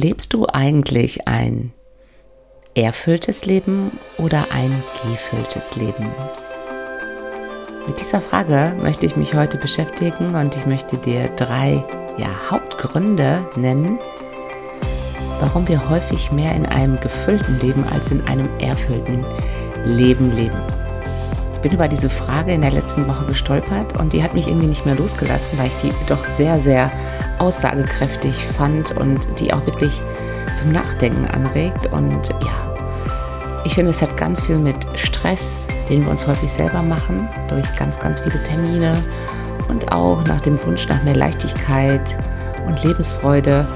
Lebst du eigentlich ein erfülltes Leben oder ein gefülltes Leben? Mit dieser Frage möchte ich mich heute beschäftigen und ich möchte dir drei ja, Hauptgründe nennen, warum wir häufig mehr in einem gefüllten Leben als in einem erfüllten Leben leben. Ich bin über diese Frage in der letzten Woche gestolpert und die hat mich irgendwie nicht mehr losgelassen, weil ich die doch sehr, sehr aussagekräftig fand und die auch wirklich zum Nachdenken anregt. Und ja, ich finde, es hat ganz viel mit Stress, den wir uns häufig selber machen, durch ganz, ganz viele Termine und auch nach dem Wunsch nach mehr Leichtigkeit und Lebensfreude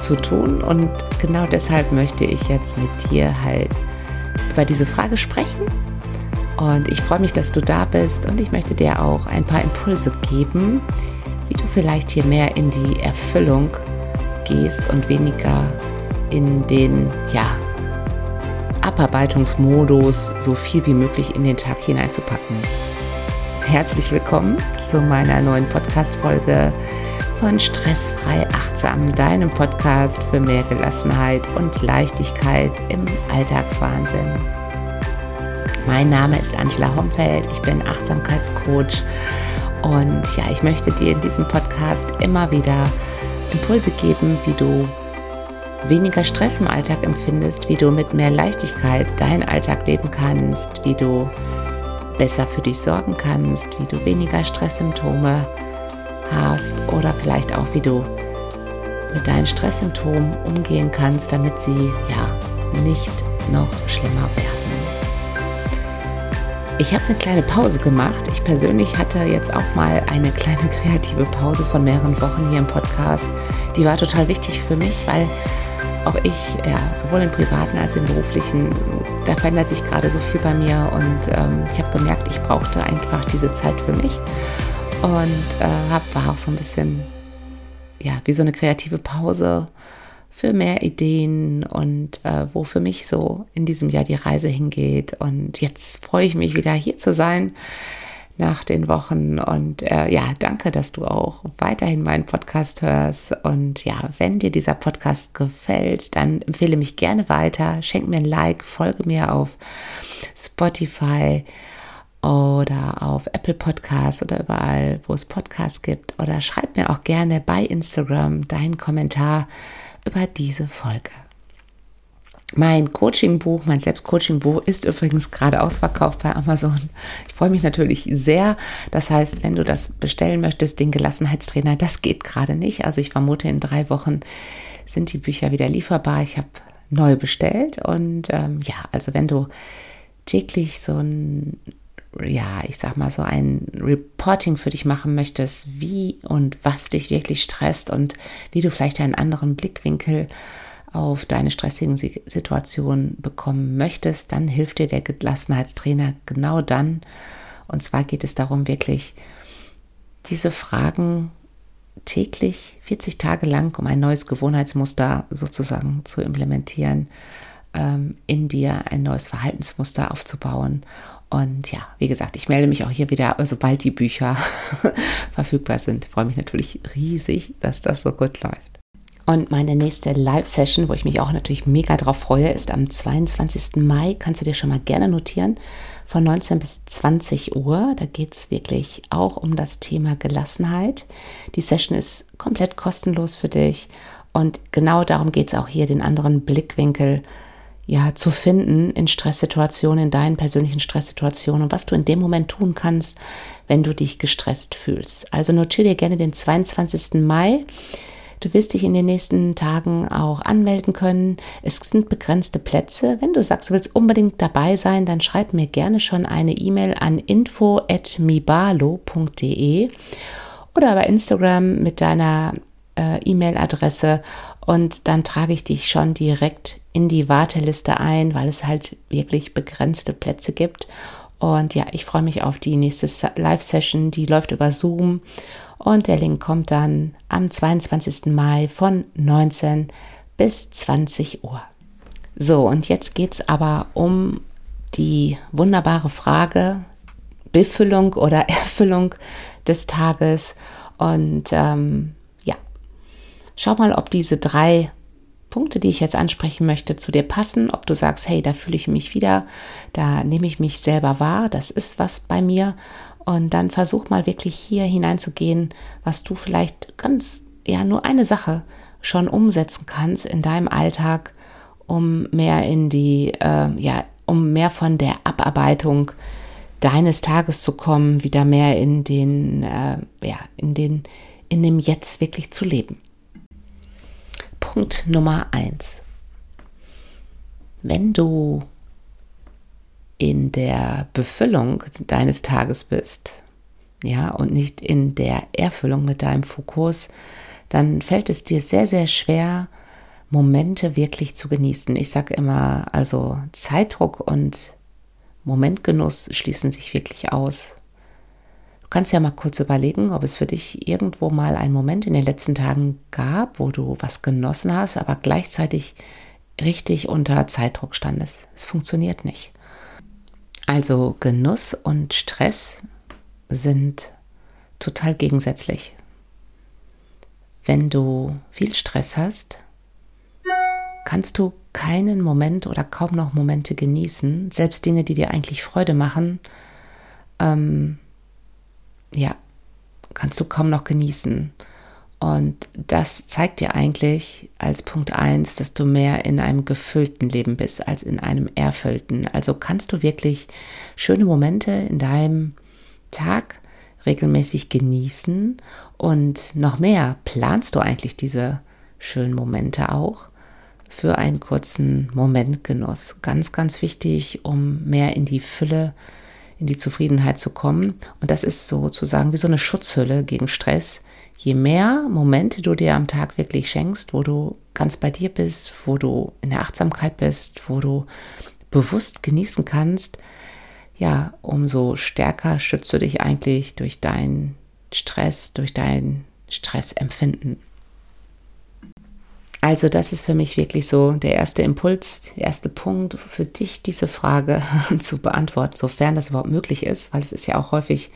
zu tun. Und genau deshalb möchte ich jetzt mit dir halt über diese Frage sprechen und ich freue mich, dass du da bist und ich möchte dir auch ein paar Impulse geben, wie du vielleicht hier mehr in die Erfüllung gehst und weniger in den, ja, Abarbeitungsmodus so viel wie möglich in den Tag hineinzupacken. Herzlich willkommen zu meiner neuen Podcast-Folge von Stressfrei Achtsam, deinem Podcast für mehr Gelassenheit und Leichtigkeit im Alltagswahnsinn. Mein Name ist Angela Homfeld, ich bin Achtsamkeitscoach und ja, ich möchte dir in diesem Podcast immer wieder Impulse geben, wie du weniger Stress im Alltag empfindest, wie du mit mehr Leichtigkeit deinen Alltag leben kannst, wie du besser für dich sorgen kannst, wie du weniger Stresssymptome hast oder vielleicht auch wie du mit deinen Stresssymptomen umgehen kannst, damit sie ja nicht noch schlimmer werden. Ich habe eine kleine Pause gemacht. Ich persönlich hatte jetzt auch mal eine kleine kreative Pause von mehreren Wochen hier im Podcast. Die war total wichtig für mich, weil auch ich, ja, sowohl im privaten als im beruflichen, da verändert sich gerade so viel bei mir und ähm, ich habe gemerkt, ich brauchte einfach diese Zeit für mich und äh, hab, war auch so ein bisschen, ja, wie so eine kreative Pause für mehr Ideen und äh, wo für mich so in diesem Jahr die Reise hingeht. Und jetzt freue ich mich wieder hier zu sein nach den Wochen. Und äh, ja, danke, dass du auch weiterhin meinen Podcast hörst. Und ja, wenn dir dieser Podcast gefällt, dann empfehle mich gerne weiter. Schenk mir ein Like, folge mir auf Spotify oder auf Apple Podcasts oder überall, wo es Podcasts gibt. Oder schreib mir auch gerne bei Instagram deinen Kommentar über diese Folge. Mein Coaching-Buch, mein Selbstcoaching-Buch ist übrigens gerade ausverkauft bei Amazon. Ich freue mich natürlich sehr. Das heißt, wenn du das bestellen möchtest, den Gelassenheitstrainer, das geht gerade nicht. Also ich vermute, in drei Wochen sind die Bücher wieder lieferbar. Ich habe neu bestellt und ähm, ja, also wenn du täglich so ein ja, ich sag mal, so ein Reporting für dich machen möchtest, wie und was dich wirklich stresst und wie du vielleicht einen anderen Blickwinkel auf deine stressigen Situationen bekommen möchtest, dann hilft dir der Gelassenheitstrainer genau dann. Und zwar geht es darum, wirklich diese Fragen täglich 40 Tage lang, um ein neues Gewohnheitsmuster sozusagen zu implementieren, ähm, in dir ein neues Verhaltensmuster aufzubauen und ja, wie gesagt, ich melde mich auch hier wieder, sobald die Bücher verfügbar sind. Ich freue mich natürlich riesig, dass das so gut läuft. Und meine nächste Live-Session, wo ich mich auch natürlich mega drauf freue, ist am 22. Mai. Kannst du dir schon mal gerne notieren. Von 19 bis 20 Uhr. Da geht es wirklich auch um das Thema Gelassenheit. Die Session ist komplett kostenlos für dich. Und genau darum geht es auch hier, den anderen Blickwinkel ja, zu finden in Stresssituationen, in deinen persönlichen Stresssituationen und was du in dem Moment tun kannst, wenn du dich gestresst fühlst. Also notiere dir gerne den 22. Mai. Du wirst dich in den nächsten Tagen auch anmelden können. Es sind begrenzte Plätze. Wenn du sagst, du willst unbedingt dabei sein, dann schreib mir gerne schon eine E-Mail an info@mibalo.de oder bei Instagram mit deiner äh, E-Mail-Adresse und dann trage ich dich schon direkt in die Warteliste ein, weil es halt wirklich begrenzte Plätze gibt. Und ja, ich freue mich auf die nächste Live-Session, die läuft über Zoom und der Link kommt dann am 22. Mai von 19 bis 20 Uhr. So, und jetzt geht es aber um die wunderbare Frage Befüllung oder Erfüllung des Tages. Und ähm, schau mal, ob diese drei Punkte, die ich jetzt ansprechen möchte, zu dir passen, ob du sagst, hey, da fühle ich mich wieder, da nehme ich mich selber wahr, das ist was bei mir. Und dann versuch mal wirklich hier hineinzugehen, was du vielleicht ganz, ja, nur eine Sache schon umsetzen kannst in deinem Alltag, um mehr in die, äh, ja, um mehr von der Abarbeitung deines Tages zu kommen, wieder mehr in den, äh, ja, in den, in dem Jetzt wirklich zu leben. Punkt Nummer eins. Wenn du in der Befüllung deines Tages bist, ja, und nicht in der Erfüllung mit deinem Fokus, dann fällt es dir sehr, sehr schwer, Momente wirklich zu genießen. Ich sage immer, also Zeitdruck und Momentgenuss schließen sich wirklich aus kannst ja mal kurz überlegen, ob es für dich irgendwo mal einen Moment in den letzten Tagen gab, wo du was genossen hast, aber gleichzeitig richtig unter Zeitdruck standest. Es funktioniert nicht. Also Genuss und Stress sind total gegensätzlich. Wenn du viel Stress hast, kannst du keinen Moment oder kaum noch Momente genießen, selbst Dinge, die dir eigentlich Freude machen, ähm, ja, kannst du kaum noch genießen. Und das zeigt dir eigentlich als Punkt 1, dass du mehr in einem gefüllten Leben bist als in einem erfüllten. Also kannst du wirklich schöne Momente in deinem Tag regelmäßig genießen und noch mehr planst du eigentlich diese schönen Momente auch für einen kurzen Momentgenuss. Ganz, ganz wichtig, um mehr in die Fülle zu in die Zufriedenheit zu kommen. Und das ist sozusagen wie so eine Schutzhülle gegen Stress. Je mehr Momente du dir am Tag wirklich schenkst, wo du ganz bei dir bist, wo du in der Achtsamkeit bist, wo du bewusst genießen kannst, ja, umso stärker schützt du dich eigentlich durch deinen Stress, durch dein Stressempfinden. Also das ist für mich wirklich so der erste Impuls, der erste Punkt für dich, diese Frage zu beantworten, sofern das überhaupt möglich ist, weil es ist ja auch häufig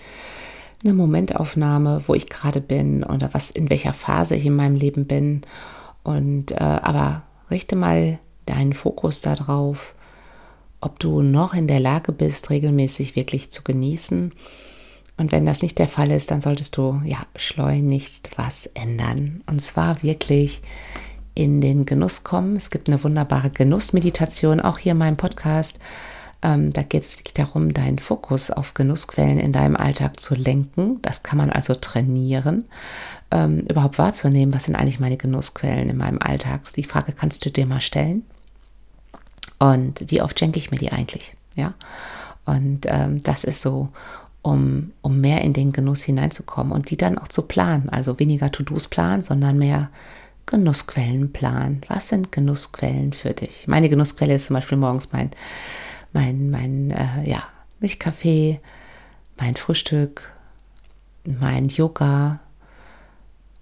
eine Momentaufnahme, wo ich gerade bin oder was in welcher Phase ich in meinem Leben bin. Und äh, aber richte mal deinen Fokus darauf, ob du noch in der Lage bist, regelmäßig wirklich zu genießen. Und wenn das nicht der Fall ist, dann solltest du ja schleunigst was ändern. Und zwar wirklich in den Genuss kommen. Es gibt eine wunderbare Genussmeditation, auch hier in meinem Podcast. Ähm, da geht es wirklich darum, deinen Fokus auf Genussquellen in deinem Alltag zu lenken. Das kann man also trainieren, ähm, überhaupt wahrzunehmen, was sind eigentlich meine Genussquellen in meinem Alltag. Die Frage kannst du dir mal stellen. Und wie oft schenke ich mir die eigentlich? Ja. Und ähm, das ist so, um, um mehr in den Genuss hineinzukommen und die dann auch zu planen. Also weniger To-Dos planen, sondern mehr Genussquellenplan. Was sind Genussquellen für dich? Meine Genussquelle ist zum Beispiel morgens mein, mein, mein äh, ja, Milchkaffee, mein Frühstück, mein Yoga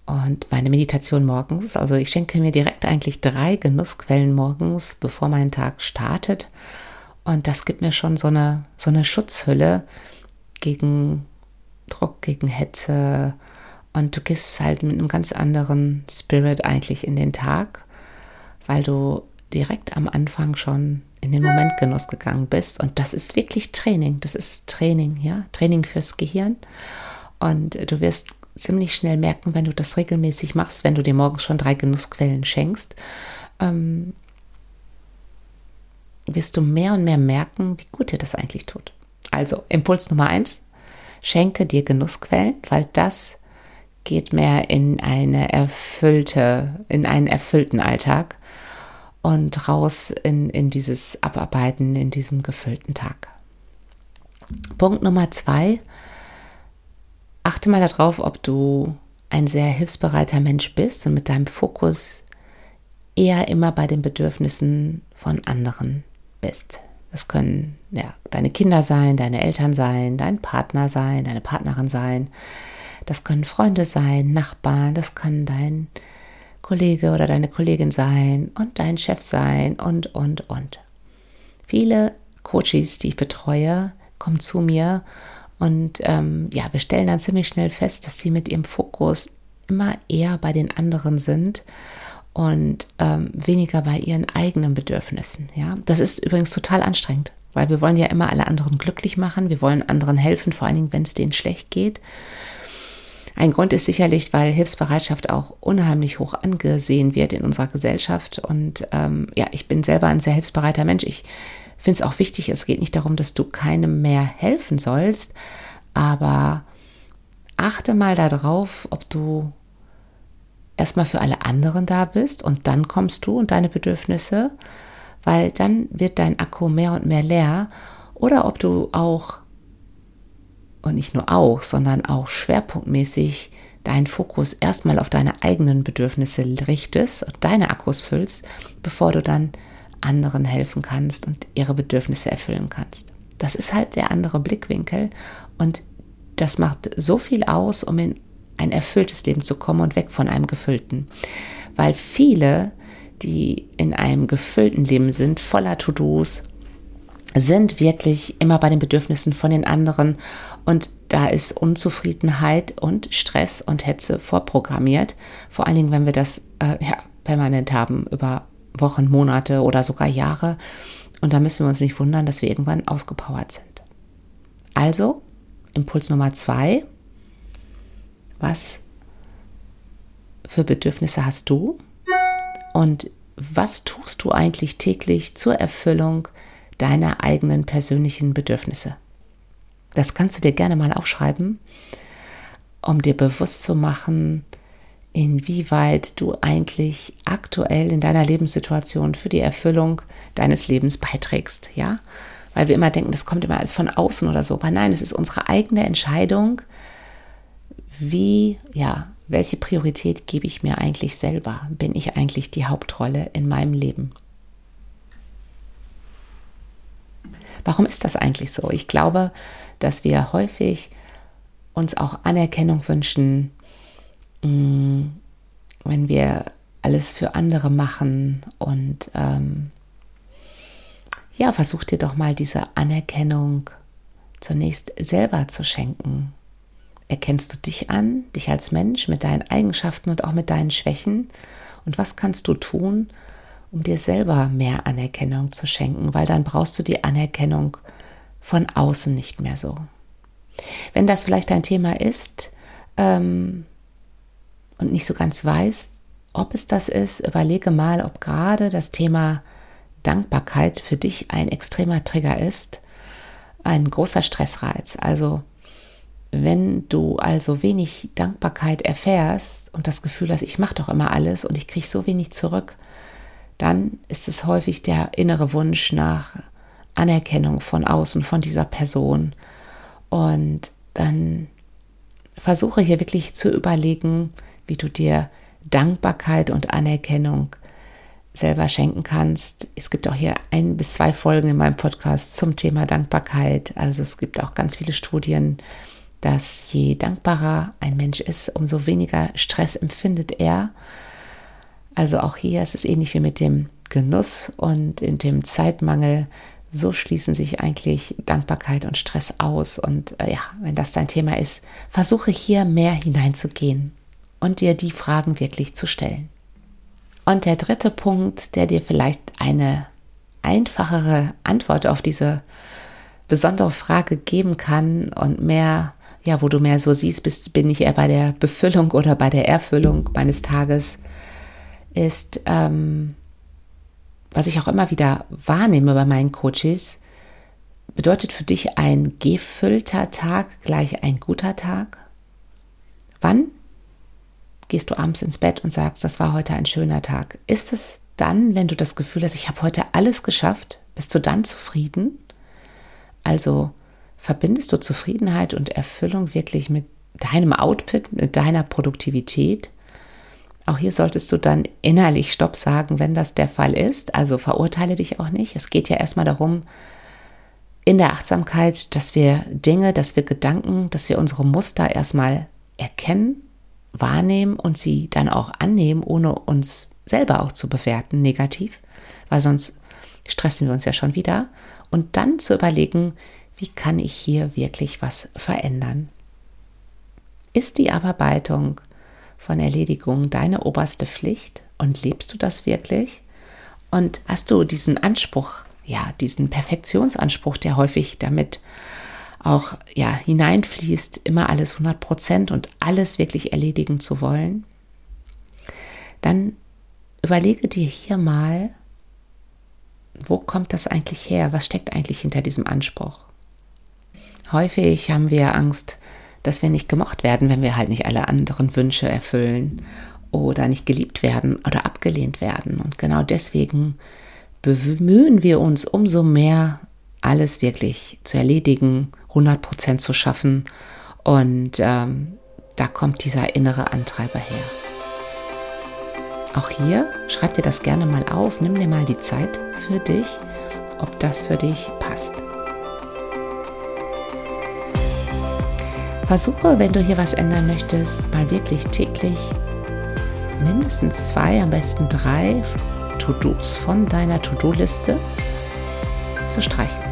und meine Meditation morgens. Also ich schenke mir direkt eigentlich drei Genussquellen morgens, bevor mein Tag startet. Und das gibt mir schon so eine, so eine Schutzhülle gegen Druck, gegen Hetze, und du gehst halt mit einem ganz anderen Spirit eigentlich in den Tag, weil du direkt am Anfang schon in den Momentgenuss gegangen bist. Und das ist wirklich Training. Das ist Training, ja. Training fürs Gehirn. Und du wirst ziemlich schnell merken, wenn du das regelmäßig machst, wenn du dir morgens schon drei Genussquellen schenkst, ähm, wirst du mehr und mehr merken, wie gut dir das eigentlich tut. Also Impuls Nummer eins, schenke dir Genussquellen, weil das geht mehr in eine erfüllte, in einen erfüllten Alltag und raus in, in dieses Abarbeiten in diesem gefüllten Tag. Punkt Nummer zwei, achte mal darauf, ob du ein sehr hilfsbereiter Mensch bist und mit deinem Fokus eher immer bei den Bedürfnissen von anderen bist. Das können ja deine Kinder sein, deine Eltern sein, dein Partner sein, deine Partnerin sein, das können Freunde sein, Nachbarn, das kann dein Kollege oder deine Kollegin sein und dein Chef sein und, und, und. Viele Coaches, die ich betreue, kommen zu mir und ähm, ja, wir stellen dann ziemlich schnell fest, dass sie mit ihrem Fokus immer eher bei den anderen sind und ähm, weniger bei ihren eigenen Bedürfnissen. Ja, das ist übrigens total anstrengend, weil wir wollen ja immer alle anderen glücklich machen, wir wollen anderen helfen, vor allen Dingen, wenn es denen schlecht geht. Ein Grund ist sicherlich, weil Hilfsbereitschaft auch unheimlich hoch angesehen wird in unserer Gesellschaft. Und ähm, ja, ich bin selber ein sehr hilfsbereiter Mensch. Ich finde es auch wichtig, es geht nicht darum, dass du keinem mehr helfen sollst, aber achte mal darauf, ob du erstmal für alle anderen da bist und dann kommst du und deine Bedürfnisse, weil dann wird dein Akku mehr und mehr leer. Oder ob du auch, nicht nur auch, sondern auch schwerpunktmäßig deinen Fokus erstmal auf deine eigenen Bedürfnisse richtest und deine Akkus füllst, bevor du dann anderen helfen kannst und ihre Bedürfnisse erfüllen kannst. Das ist halt der andere Blickwinkel und das macht so viel aus, um in ein erfülltes Leben zu kommen und weg von einem gefüllten. Weil viele, die in einem gefüllten Leben sind, voller To-Dos, sind wirklich immer bei den Bedürfnissen von den anderen und da ist Unzufriedenheit und Stress und Hetze vorprogrammiert. Vor allen Dingen, wenn wir das äh, ja, permanent haben über Wochen, Monate oder sogar Jahre. Und da müssen wir uns nicht wundern, dass wir irgendwann ausgepowert sind. Also, Impuls Nummer zwei, was für Bedürfnisse hast du und was tust du eigentlich täglich zur Erfüllung deiner eigenen persönlichen Bedürfnisse? Das kannst du dir gerne mal aufschreiben, um dir bewusst zu machen, inwieweit du eigentlich aktuell in deiner Lebenssituation für die Erfüllung deines Lebens beiträgst, ja? Weil wir immer denken, das kommt immer alles von außen oder so. Aber nein, es ist unsere eigene Entscheidung, wie, ja, welche Priorität gebe ich mir eigentlich selber? Bin ich eigentlich die Hauptrolle in meinem Leben? Warum ist das eigentlich so? Ich glaube, dass wir häufig uns auch Anerkennung wünschen, mm, wenn wir alles für andere machen und ähm, ja, versuch dir doch mal diese Anerkennung zunächst selber zu schenken. Erkennst du dich an, dich als Mensch mit deinen Eigenschaften und auch mit deinen Schwächen? Und was kannst du tun, um dir selber mehr Anerkennung zu schenken? Weil dann brauchst du die Anerkennung von außen nicht mehr so. Wenn das vielleicht ein Thema ist ähm, und nicht so ganz weißt, ob es das ist, überlege mal, ob gerade das Thema Dankbarkeit für dich ein extremer Trigger ist, ein großer Stressreiz. Also wenn du also wenig Dankbarkeit erfährst und das Gefühl hast, ich mache doch immer alles und ich kriege so wenig zurück, dann ist es häufig der innere Wunsch nach Anerkennung von außen, von dieser Person. Und dann versuche hier wirklich zu überlegen, wie du dir Dankbarkeit und Anerkennung selber schenken kannst. Es gibt auch hier ein bis zwei Folgen in meinem Podcast zum Thema Dankbarkeit. Also es gibt auch ganz viele Studien, dass je dankbarer ein Mensch ist, umso weniger Stress empfindet er. Also auch hier ist es ähnlich wie mit dem Genuss und in dem Zeitmangel. So schließen sich eigentlich Dankbarkeit und Stress aus. Und äh, ja, wenn das dein Thema ist, versuche hier mehr hineinzugehen und dir die Fragen wirklich zu stellen. Und der dritte Punkt, der dir vielleicht eine einfachere Antwort auf diese besondere Frage geben kann und mehr ja, wo du mehr so siehst, bist, bin ich eher bei der Befüllung oder bei der Erfüllung meines Tages, ist, ähm, was ich auch immer wieder wahrnehme bei meinen Coaches, bedeutet für dich ein gefüllter Tag gleich ein guter Tag? Wann gehst du abends ins Bett und sagst, das war heute ein schöner Tag? Ist es dann, wenn du das Gefühl hast, ich habe heute alles geschafft, bist du dann zufrieden? Also verbindest du Zufriedenheit und Erfüllung wirklich mit deinem Output, mit deiner Produktivität? Auch hier solltest du dann innerlich Stopp sagen, wenn das der Fall ist. Also verurteile dich auch nicht. Es geht ja erstmal darum, in der Achtsamkeit, dass wir Dinge, dass wir Gedanken, dass wir unsere Muster erstmal erkennen, wahrnehmen und sie dann auch annehmen, ohne uns selber auch zu bewerten, negativ, weil sonst stressen wir uns ja schon wieder. Und dann zu überlegen, wie kann ich hier wirklich was verändern? Ist die Abarbeitung von Erledigung deine oberste Pflicht und lebst du das wirklich? Und hast du diesen Anspruch, ja, diesen Perfektionsanspruch, der häufig damit auch ja hineinfließt, immer alles 100 Prozent und alles wirklich erledigen zu wollen? Dann überlege dir hier mal, wo kommt das eigentlich her? Was steckt eigentlich hinter diesem Anspruch? Häufig haben wir Angst, dass wir nicht gemocht werden, wenn wir halt nicht alle anderen Wünsche erfüllen oder nicht geliebt werden oder abgelehnt werden. Und genau deswegen bemühen wir uns umso mehr, alles wirklich zu erledigen, 100 Prozent zu schaffen. Und ähm, da kommt dieser innere Antreiber her. Auch hier schreib dir das gerne mal auf, nimm dir mal die Zeit für dich, ob das für dich passt. Versuche, wenn du hier was ändern möchtest, mal wirklich täglich mindestens zwei, am besten drei To-Dos von deiner To-Do-Liste zu streichen.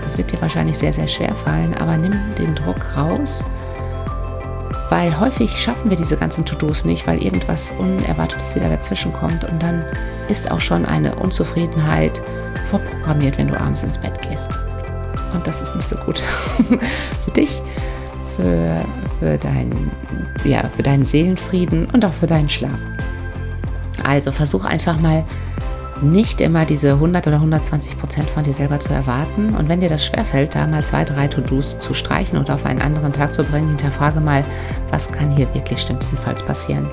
Das wird dir wahrscheinlich sehr, sehr schwer fallen, aber nimm den Druck raus, weil häufig schaffen wir diese ganzen To-Dos nicht, weil irgendwas Unerwartetes wieder dazwischen kommt und dann ist auch schon eine Unzufriedenheit vorprogrammiert, wenn du abends ins Bett gehst. Und das ist nicht so gut für dich, für, für, dein, ja, für deinen Seelenfrieden und auch für deinen Schlaf. Also versuch einfach mal nicht immer diese 100 oder 120 Prozent von dir selber zu erwarten. Und wenn dir das schwerfällt, da mal zwei, drei To-Dos zu streichen oder auf einen anderen Tag zu bringen, hinterfrage mal, was kann hier wirklich schlimmstenfalls passieren.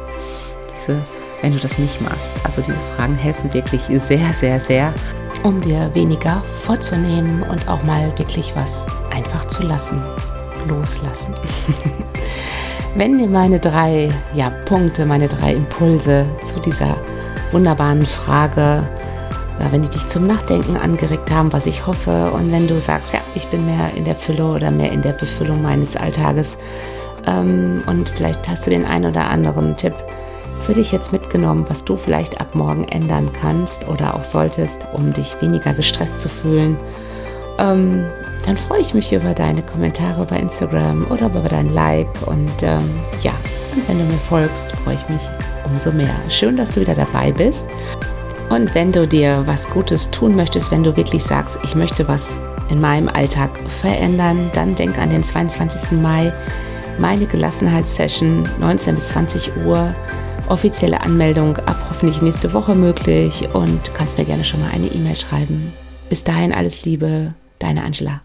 Diese, wenn du das nicht machst. Also diese Fragen helfen wirklich sehr, sehr, sehr, um dir weniger vorzunehmen und auch mal wirklich was einfach zu lassen loslassen. Wenn dir meine drei ja, Punkte, meine drei Impulse zu dieser wunderbaren Frage, ja, wenn die dich zum Nachdenken angeregt haben, was ich hoffe, und wenn du sagst, ja, ich bin mehr in der Fülle oder mehr in der Befüllung meines Alltages, ähm, und vielleicht hast du den einen oder anderen Tipp für dich jetzt mitgenommen, was du vielleicht ab morgen ändern kannst oder auch solltest, um dich weniger gestresst zu fühlen ähm, dann freue ich mich über deine Kommentare bei Instagram oder über dein Like. Und ähm, ja, und wenn du mir folgst, freue ich mich umso mehr. Schön, dass du wieder dabei bist. Und wenn du dir was Gutes tun möchtest, wenn du wirklich sagst, ich möchte was in meinem Alltag verändern, dann denk an den 22. Mai, meine Gelassenheitssession, 19 bis 20 Uhr. Offizielle Anmeldung ab hoffentlich nächste Woche möglich und kannst mir gerne schon mal eine E-Mail schreiben. Bis dahin alles Liebe, deine Angela.